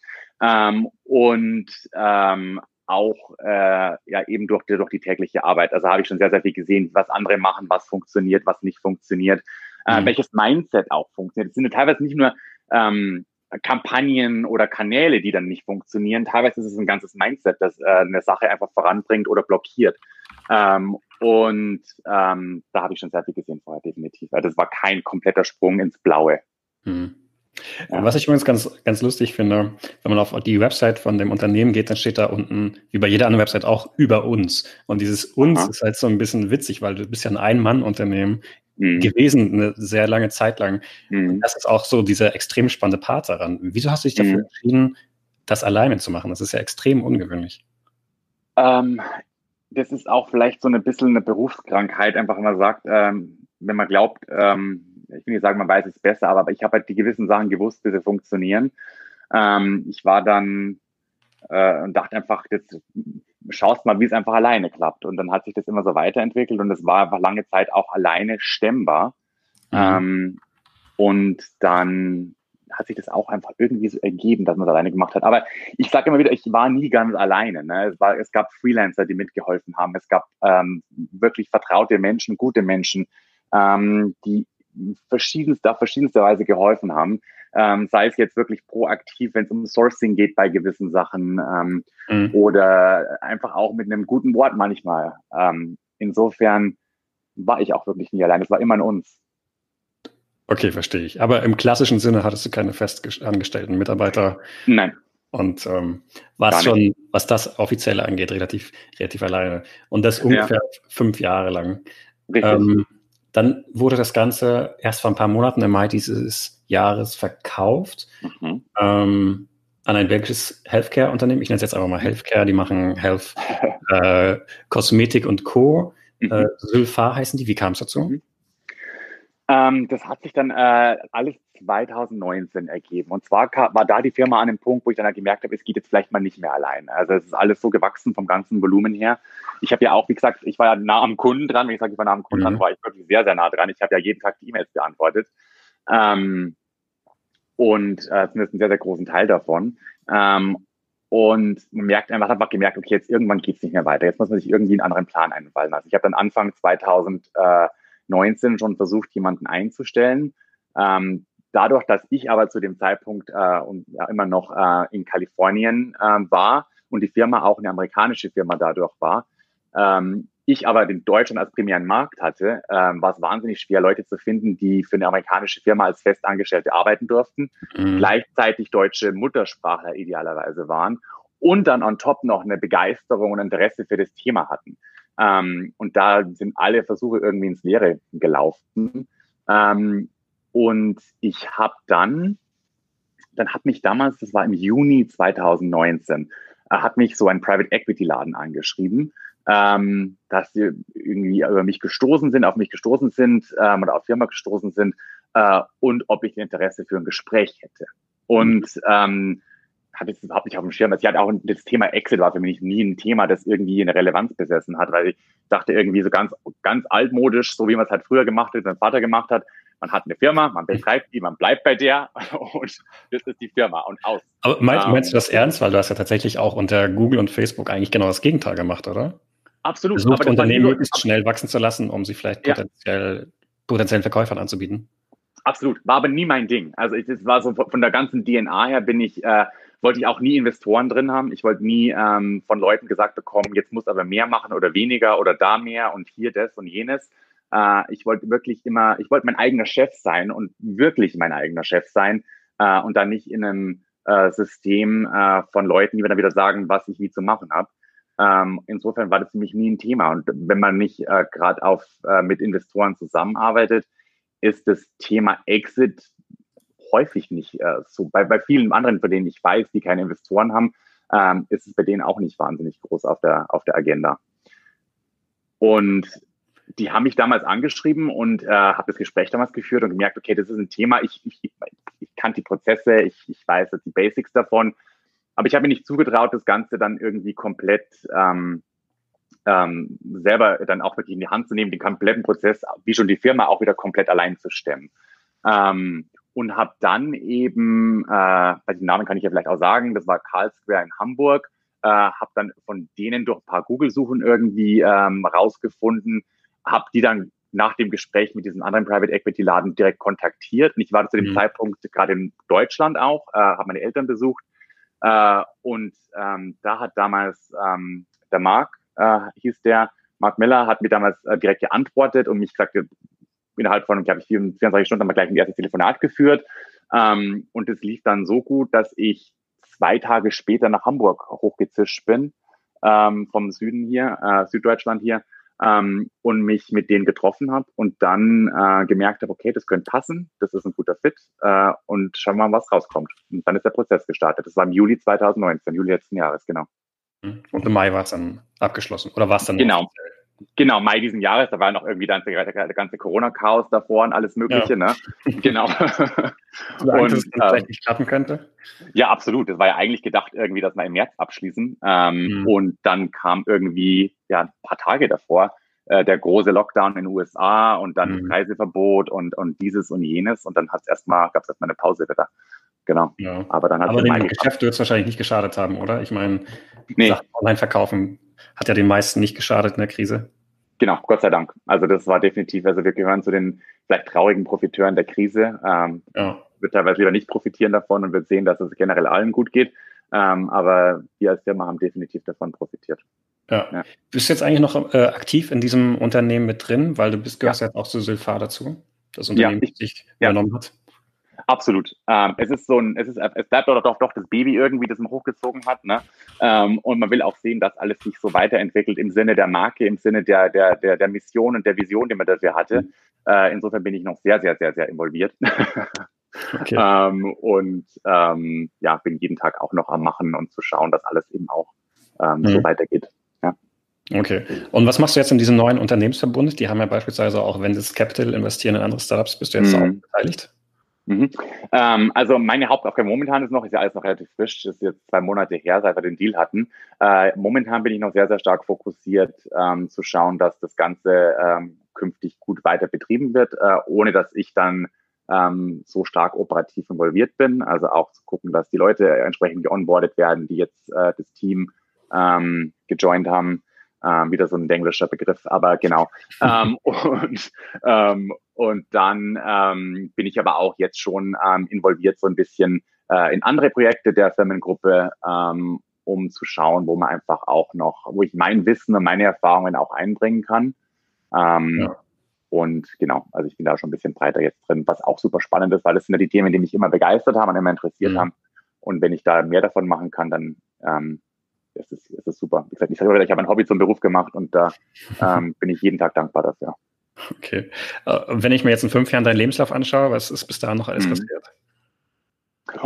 Ähm, und ähm, auch äh, ja eben durch, durch die tägliche Arbeit. Also habe ich schon sehr, sehr viel gesehen, was andere machen, was funktioniert, was nicht funktioniert, äh, mhm. welches Mindset auch funktioniert. Es sind ja teilweise nicht nur ähm, Kampagnen oder Kanäle, die dann nicht funktionieren. Teilweise ist es ein ganzes Mindset, das äh, eine Sache einfach voranbringt oder blockiert. Ähm, und ähm, da habe ich schon sehr viel gesehen vorher, definitiv. Also das war kein kompletter Sprung ins Blaue. Hm. Ja. Was ich übrigens ganz, ganz lustig finde, wenn man auf die Website von dem Unternehmen geht, dann steht da unten, wie bei jeder anderen Website auch, über uns. Und dieses uns Aha. ist halt so ein bisschen witzig, weil du bist ja ein Ein-Mann-Unternehmen mhm. gewesen, eine sehr lange Zeit lang. Mhm. Das ist auch so dieser extrem spannende Part daran. Wieso hast du dich dafür mhm. entschieden, das alleine zu machen? Das ist ja extrem ungewöhnlich. Ähm, das ist auch vielleicht so ein bisschen eine Berufskrankheit, einfach wenn man sagt, ähm, wenn man glaubt, ähm, ich will nicht sagen, man weiß es besser, aber ich habe halt die gewissen Sachen gewusst, wie sie funktionieren. Ähm, ich war dann äh, und dachte einfach, das schaust mal, wie es einfach alleine klappt. Und dann hat sich das immer so weiterentwickelt und es war einfach lange Zeit auch alleine stemmbar. Mhm. Ähm, und dann hat sich das auch einfach irgendwie so ergeben, dass man es alleine gemacht hat. Aber ich sage immer wieder, ich war nie ganz alleine. Ne? Es, war, es gab Freelancer, die mitgeholfen haben. Es gab ähm, wirklich vertraute Menschen, gute Menschen, ähm, die verschiedenste, auf verschiedenste Weise geholfen haben ähm, sei es jetzt wirklich proaktiv, wenn es um Sourcing geht bei gewissen Sachen ähm, mhm. oder einfach auch mit einem guten Wort manchmal. Ähm, insofern war ich auch wirklich nie allein. Es war immer in uns. Okay, verstehe ich. Aber im klassischen Sinne hattest du keine festangestellten Mitarbeiter. Nein. Und ähm, war schon, was das offizielle angeht, relativ, relativ alleine. Und das ungefähr ja. fünf Jahre lang. Richtig. Ähm, dann wurde das Ganze erst vor ein paar Monaten im Mai dieses Jahres verkauft mhm. ähm, an ein belgisches Healthcare-Unternehmen. Ich nenne es jetzt einfach mal Healthcare. Die machen Health, äh, Kosmetik und Co. Mhm. Äh, Sylpha heißen die. Wie kam es dazu? Mhm. Ähm, das hat sich dann äh, alles 2019 ergeben. Und zwar war da die Firma an dem Punkt, wo ich dann halt gemerkt habe, es geht jetzt vielleicht mal nicht mehr allein. Also es ist alles so gewachsen vom ganzen Volumen her. Ich habe ja auch, wie gesagt, ich war ja nah am Kunden dran. Wenn ich sage, ich war nah am Kunden mhm. dran, war ich wirklich sehr, sehr nah dran. Ich habe ja jeden Tag die E-Mails beantwortet. Ähm, und äh, zumindest einen sehr, sehr großen Teil davon. Ähm, und man merkt einfach, einfach gemerkt, okay, jetzt irgendwann geht es nicht mehr weiter. Jetzt muss man sich irgendwie einen anderen Plan einfallen lassen. Ich habe dann Anfang 2019 schon versucht, jemanden einzustellen. Ähm, dadurch, dass ich aber zu dem Zeitpunkt äh, und ja, immer noch äh, in Kalifornien äh, war und die Firma auch eine amerikanische Firma dadurch war, ähm, ich aber den Deutschland als primären Markt hatte, ähm, war es wahnsinnig schwer, Leute zu finden, die für eine amerikanische Firma als Festangestellte arbeiten durften, mhm. gleichzeitig deutsche Muttersprachler idealerweise waren und dann on top noch eine Begeisterung und Interesse für das Thema hatten. Ähm, und da sind alle Versuche irgendwie ins Leere gelaufen. Ähm, und ich habe dann, dann hat mich damals, das war im Juni 2019, äh, hat mich so ein Private Equity Laden angeschrieben ähm, dass sie irgendwie über mich gestoßen sind, auf mich gestoßen sind ähm, oder auf Firma gestoßen sind äh, und ob ich Interesse für ein Gespräch hätte. Und ähm, hatte es überhaupt nicht auf dem Schirm. Also ich hatte auch das Thema Exit war für mich nie ein Thema, das irgendwie eine Relevanz besessen hat, weil ich dachte irgendwie so ganz, ganz altmodisch, so wie man es halt früher gemacht hat, mein Vater gemacht hat, man hat eine Firma, man betreibt die, man bleibt bei der und das ist die Firma und aus. Aber meinst, meinst du das ernst? Weil du hast ja tatsächlich auch unter Google und Facebook eigentlich genau das Gegenteil gemacht, oder? Absolut. Versucht, Unternehmen möglichst schnell wachsen zu lassen, um sie vielleicht potenziell, ja. potenziellen Verkäufern anzubieten. Absolut. War aber nie mein Ding. Also es war so von der ganzen DNA her bin ich, äh, wollte ich auch nie Investoren drin haben. Ich wollte nie ähm, von Leuten gesagt bekommen, jetzt muss aber mehr machen oder weniger oder da mehr und hier das und jenes. Äh, ich wollte wirklich immer, ich wollte mein eigener Chef sein und wirklich mein eigener Chef sein äh, und dann nicht in einem äh, System äh, von Leuten, die mir dann wieder sagen, was ich wie zu machen habe. Ähm, insofern war das für mich nie ein Thema. Und wenn man nicht äh, gerade auf äh, mit Investoren zusammenarbeitet, ist das Thema Exit häufig nicht äh, so. Bei, bei vielen anderen, von denen ich weiß, die keine Investoren haben, ähm, ist es bei denen auch nicht wahnsinnig groß auf der, auf der Agenda. Und die haben mich damals angeschrieben und äh, habe das Gespräch damals geführt und gemerkt, okay, das ist ein Thema, ich, ich, ich kann die Prozesse, ich, ich weiß die Basics davon, aber ich habe mir nicht zugetraut, das Ganze dann irgendwie komplett ähm, ähm, selber dann auch wirklich in die Hand zu nehmen, den kompletten Prozess, wie schon die Firma, auch wieder komplett allein zu stemmen. Ähm, und habe dann eben, äh, bei den Namen kann ich ja vielleicht auch sagen, das war Karl Square in Hamburg, äh, habe dann von denen durch ein paar Google-Suchen irgendwie ähm, rausgefunden, habe die dann nach dem Gespräch mit diesem anderen Private Equity Laden direkt kontaktiert. Und ich war zu dem mhm. Zeitpunkt gerade in Deutschland auch, äh, habe meine Eltern besucht. Äh, und ähm, da hat damals ähm, der Marc äh, hieß der. Mark Miller hat mir damals äh, direkt geantwortet und mich gesagt, innerhalb von, glaube ich, 24 Stunden haben wir gleich ein erstes Telefonat geführt. Ähm, und es lief dann so gut, dass ich zwei Tage später nach Hamburg hochgezischt bin, ähm, vom Süden hier, äh, Süddeutschland hier, ähm, und mich mit denen getroffen habe und dann äh, gemerkt habe, okay, das könnte passen, das ist ein guter Fit äh, und schauen wir mal, was rauskommt. Und dann ist der Prozess gestartet. Das war im Juli 2019, Juli letzten Jahres, genau. Und im Mai war es dann abgeschlossen. Oder war es dann? Genau. Genau, Mai diesen Jahres, da war noch irgendwie dann der, ganze Corona-Chaos davor und alles Mögliche, ja. ne? Genau. und, dass es ähm, vielleicht nicht klappen könnte? Ja, absolut. Das war ja eigentlich gedacht, irgendwie, dass wir im März abschließen. Ähm, mhm. Und dann kam irgendwie, ja, ein paar Tage davor, äh, der große Lockdown in den USA und dann mhm. Reiseverbot und, und dieses und jenes. Und dann hat es erstmal, gab es erstmal eine Pause wieder. Genau. Ja. Aber dann hat Aber dem Geschäft wird es wahrscheinlich nicht geschadet haben, oder? Ich meine, nee. Sachen online verkaufen hat ja den meisten nicht geschadet in der Krise. Genau, Gott sei Dank. Also das war definitiv, also wir gehören zu den vielleicht traurigen Profiteuren der Krise. Ähm, ja. Wird teilweise wieder nicht profitieren davon und wird sehen, dass es generell allen gut geht. Ähm, aber wir als Firma haben definitiv davon profitiert. Ja. ja. Bist du jetzt eigentlich noch äh, aktiv in diesem Unternehmen mit drin, weil du bist, gehörst ja. jetzt auch zu Sylpha dazu, das Unternehmen, ja, ich, dich übernommen hat? Absolut. Ähm, es ist so ein, es ist, es bleibt doch, doch, doch das Baby irgendwie, das man hochgezogen hat, ne? Ähm, und man will auch sehen, dass alles sich so weiterentwickelt im Sinne der Marke, im Sinne der, der, der, der Mission und der Vision, die man dafür hatte. Mhm. Äh, insofern bin ich noch sehr, sehr, sehr, sehr involviert. okay. ähm, und ähm, ja, bin jeden Tag auch noch am Machen und zu schauen, dass alles eben auch ähm, mhm. so weitergeht. Ja. Okay. Und was machst du jetzt in diesem neuen Unternehmensverbund? Die haben ja beispielsweise auch Ventus Capital investieren in andere Startups. Bist du jetzt mhm. auch beteiligt? Mhm. Ähm, also meine Hauptaufgabe momentan ist noch, ist ja alles noch relativ frisch, ist jetzt zwei Monate her, seit wir den Deal hatten. Äh, momentan bin ich noch sehr, sehr stark fokussiert, ähm, zu schauen, dass das Ganze ähm, künftig gut weiter betrieben wird, äh, ohne dass ich dann ähm, so stark operativ involviert bin. Also auch zu gucken, dass die Leute entsprechend geonboardet werden, die jetzt äh, das Team ähm, gejoint haben. Ähm, wieder so ein englischer Begriff, aber genau. ähm, und, ähm, und dann ähm, bin ich aber auch jetzt schon ähm, involviert so ein bisschen äh, in andere Projekte der Firmengruppe, ähm, um zu schauen, wo man einfach auch noch, wo ich mein Wissen und meine Erfahrungen auch einbringen kann. Ähm, ja. Und genau, also ich bin da schon ein bisschen breiter jetzt drin, was auch super spannend ist, weil das sind ja die Themen, die mich immer begeistert haben und immer interessiert mhm. haben. Und wenn ich da mehr davon machen kann, dann ähm, es ist, es ist super. Wie gesagt, ich ich habe ein Hobby zum Beruf gemacht und da ähm, bin ich jeden Tag dankbar dafür. Okay. Uh, wenn ich mir jetzt in fünf Jahren deinen Lebenslauf anschaue, was ist bis dahin noch alles mhm. passiert?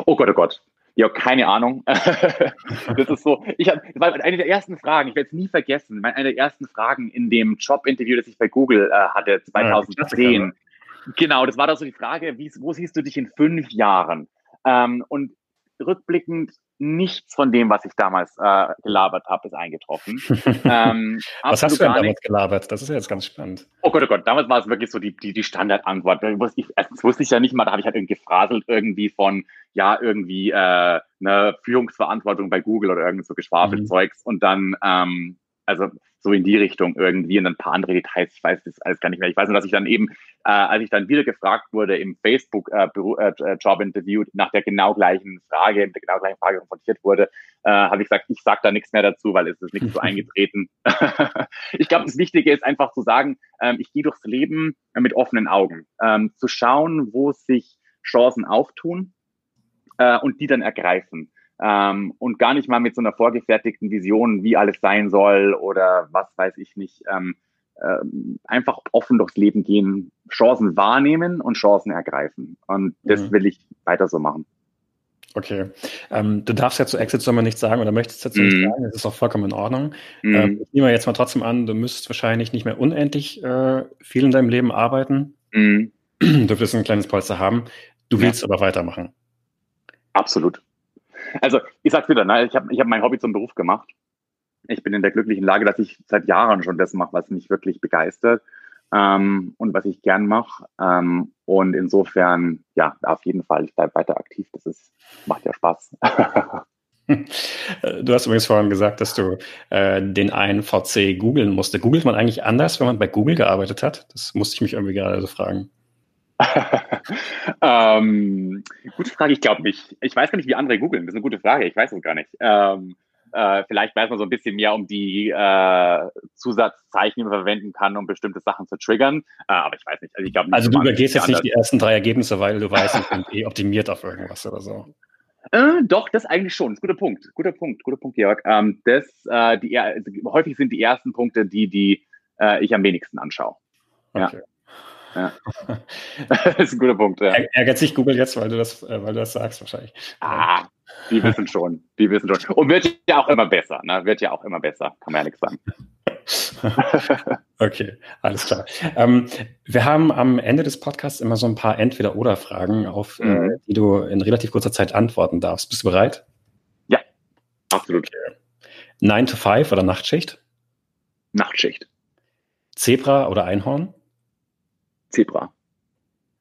Oh Gott, oh Gott. Ja, keine Ahnung. das ist so, ich habe, das war eine der ersten Fragen, ich werde es nie vergessen, eine der ersten Fragen in dem Jobinterview, das ich bei Google äh, hatte, 2010. Ja, genau, das war da so die Frage, wie, wo siehst du dich in fünf Jahren? Ähm, und rückblickend nichts von dem, was ich damals äh, gelabert habe, ist eingetroffen. ähm, was hast du denn damals gelabert? Das ist ja jetzt ganz spannend. Oh Gott, oh Gott, damals war es wirklich so die, die, die Standardantwort. Ich, erstens wusste ich ja nicht mal, da habe ich halt irgendwie gefraselt irgendwie von, ja, irgendwie äh, eine Führungsverantwortung bei Google oder irgend so Geschwafelzeugs mhm. und dann, ähm, also so in die Richtung irgendwie und ein paar andere Details, ich weiß das alles gar nicht mehr. Ich weiß nur, dass ich dann eben, äh, als ich dann wieder gefragt wurde im Facebook-Job-Interview äh, äh, nach der genau gleichen Frage, mit der genau gleichen Frage konfrontiert wurde, äh, habe ich gesagt, ich sage da nichts mehr dazu, weil es ist nicht so eingetreten. ich glaube, das Wichtige ist einfach zu sagen, ähm, ich gehe durchs Leben mit offenen Augen, ähm, zu schauen, wo sich Chancen auftun äh, und die dann ergreifen ähm, und gar nicht mal mit so einer vorgefertigten Vision, wie alles sein soll oder was weiß ich nicht. Ähm, ähm, einfach offen durchs Leben gehen, Chancen wahrnehmen und Chancen ergreifen. Und das mhm. will ich weiter so machen. Okay. Ähm, du darfst ja zu Exit Sommer nichts sagen oder möchtest dazu mm. nichts sagen, das ist auch vollkommen in Ordnung. Mm. Ähm, ich nehme jetzt mal trotzdem an, du müsstest wahrscheinlich nicht mehr unendlich äh, viel in deinem Leben arbeiten. Mm. Du wirst ein kleines Polster haben. Du willst ja. aber weitermachen. Absolut. Also ich sag's wieder, ne? ich habe ich hab mein Hobby zum Beruf gemacht. Ich bin in der glücklichen Lage, dass ich seit Jahren schon das mache, was mich wirklich begeistert ähm, und was ich gern mache. Ähm, und insofern, ja, auf jeden Fall, ich bleibe weiter aktiv. Das ist, macht ja Spaß. Du hast übrigens vorhin gesagt, dass du äh, den einen VC googeln musste. Googelt man eigentlich anders, wenn man bei Google gearbeitet hat? Das musste ich mich irgendwie gerade so fragen. ähm, gute Frage, ich glaube nicht. Ich weiß gar nicht, wie andere googeln. Das ist eine gute Frage. Ich weiß es gar nicht. Ähm, äh, vielleicht weiß man so ein bisschen mehr um die äh, Zusatzzeichen, die man verwenden kann, um bestimmte Sachen zu triggern. Äh, aber ich weiß nicht. Also, ich glaub, also du übergehst jetzt nicht die ersten drei Ergebnisse, weil du weißt, ich bin eh optimiert auf irgendwas oder so. Äh, doch, das eigentlich schon. Das ist ein guter Punkt. Guter Punkt, guter Punkt, Georg. Ähm, das, äh, die, also, häufig sind die ersten Punkte die, die äh, ich am wenigsten anschaue. Okay. Ja. Ja. das ist ein guter Punkt. Ja. Ärgert sich Google jetzt, weil du das, äh, weil du das sagst wahrscheinlich. Ah, die wissen schon. Die wissen schon. Und wird ja auch immer besser. Ne? Wird ja auch immer besser. Kann man ja nichts sagen. okay, alles klar. Ähm, wir haben am Ende des Podcasts immer so ein paar Entweder-Oder-Fragen, auf äh, mhm. äh, die du in relativ kurzer Zeit antworten darfst. Bist du bereit? Ja, absolut. Okay. 9 to 5 oder Nachtschicht? Nachtschicht. Zebra oder Einhorn? Zebra.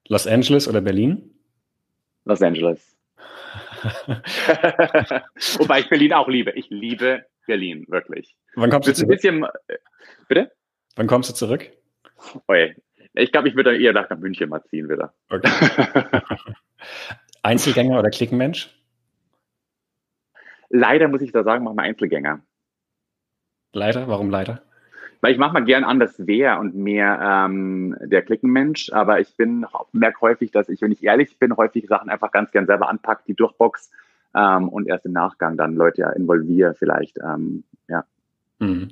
Los Angeles oder Berlin? Los Angeles. Wobei ich Berlin auch liebe. Ich liebe Berlin, wirklich. Wann kommst du zurück? Ein bisschen, äh, bitte? Wann kommst du zurück? Oje. Ich glaube, ich würde eher nach München mal ziehen wieder. Okay. Einzelgänger oder Klickenmensch? Leider muss ich da sagen, machen wir Einzelgänger. Leider? Warum leider? Weil ich manchmal gern anders wäre und mehr ähm, der Klickenmensch, aber ich bin merke häufig, dass ich, wenn ich ehrlich bin, häufig Sachen einfach ganz gern selber anpacke, die durchbox ähm, und erst im Nachgang dann Leute ja involviere vielleicht. Ähm, ja. Mhm.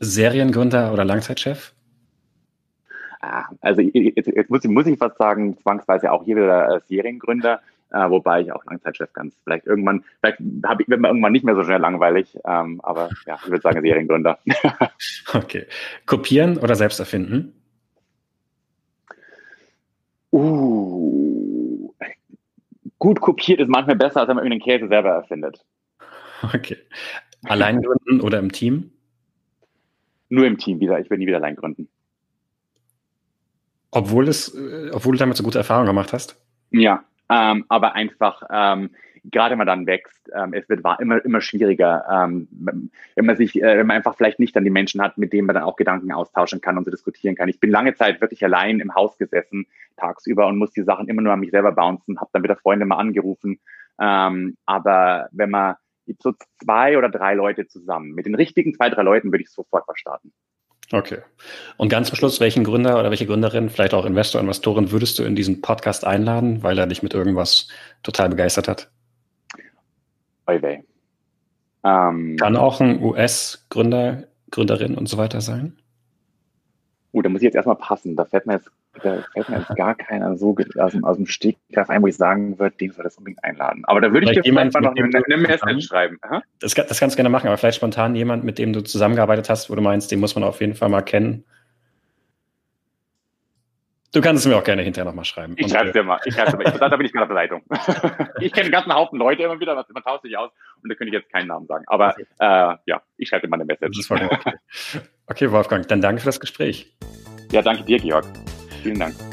Seriengründer oder Langzeitchef? Ah, also jetzt, jetzt muss, ich, muss ich fast sagen, zwangsweise auch hier wieder äh, Seriengründer. Äh, wobei ich auch Langzeitchef ganz vielleicht irgendwann, vielleicht hab ich, wird man irgendwann nicht mehr so schnell langweilig, ähm, aber ja, ich würde sagen Seriengründer. okay. Kopieren oder selbst erfinden? Uh, gut kopiert ist manchmal besser, als wenn man irgendeinen Käse selber erfindet. Okay. Allein gründen oder im Team? Nur im Team wieder. Ich will nie wieder allein gründen. Obwohl es, äh, obwohl du damit so gute Erfahrungen gemacht hast? Ja, ähm, aber einfach, ähm, gerade wenn man dann wächst, ähm, es wird immer, immer schwieriger, ähm, wenn man sich, äh, wenn man einfach vielleicht nicht dann die Menschen hat, mit denen man dann auch Gedanken austauschen kann und so diskutieren kann. Ich bin lange Zeit wirklich allein im Haus gesessen, tagsüber und muss die Sachen immer nur an mich selber bouncen, habe dann wieder Freunde mal angerufen. Ähm, aber wenn man so zwei oder drei Leute zusammen, mit den richtigen zwei, drei Leuten würde ich sofort was starten. Okay. Und ganz zum Schluss, welchen Gründer oder welche Gründerin, vielleicht auch Investor, Investorin, würdest du in diesen Podcast einladen, weil er dich mit irgendwas total begeistert hat? Oi, ähm, Kann auch ein US-Gründer, Gründerin und so weiter sein? Oh, da muss ich jetzt erstmal passen. Da fällt mir jetzt, da fällt mir jetzt gar keiner so aus dem, aus dem Stegreif ein, wo ich sagen würde, den soll das unbedingt einladen. Aber da würde ich dir einfach noch eine, eine Message schreiben. Das, das kannst du gerne machen, aber vielleicht spontan jemand, mit dem du zusammengearbeitet hast, wo du meinst, den muss man auf jeden Fall mal kennen. Du kannst es mir auch gerne hinterher nochmal schreiben. Ich schreibe es dir mal. Ich schreibe dir mal. da bin ich gerade auf der Leitung. ich kenne einen ganzen Haufen Leute immer wieder, man tauscht sich aus und da könnte ich jetzt keinen Namen sagen. Aber äh, ja, ich schreibe dir mal eine Message. Okay. okay, Wolfgang, dann danke für das Gespräch. Ja, danke dir, Georg. Vielen Dank.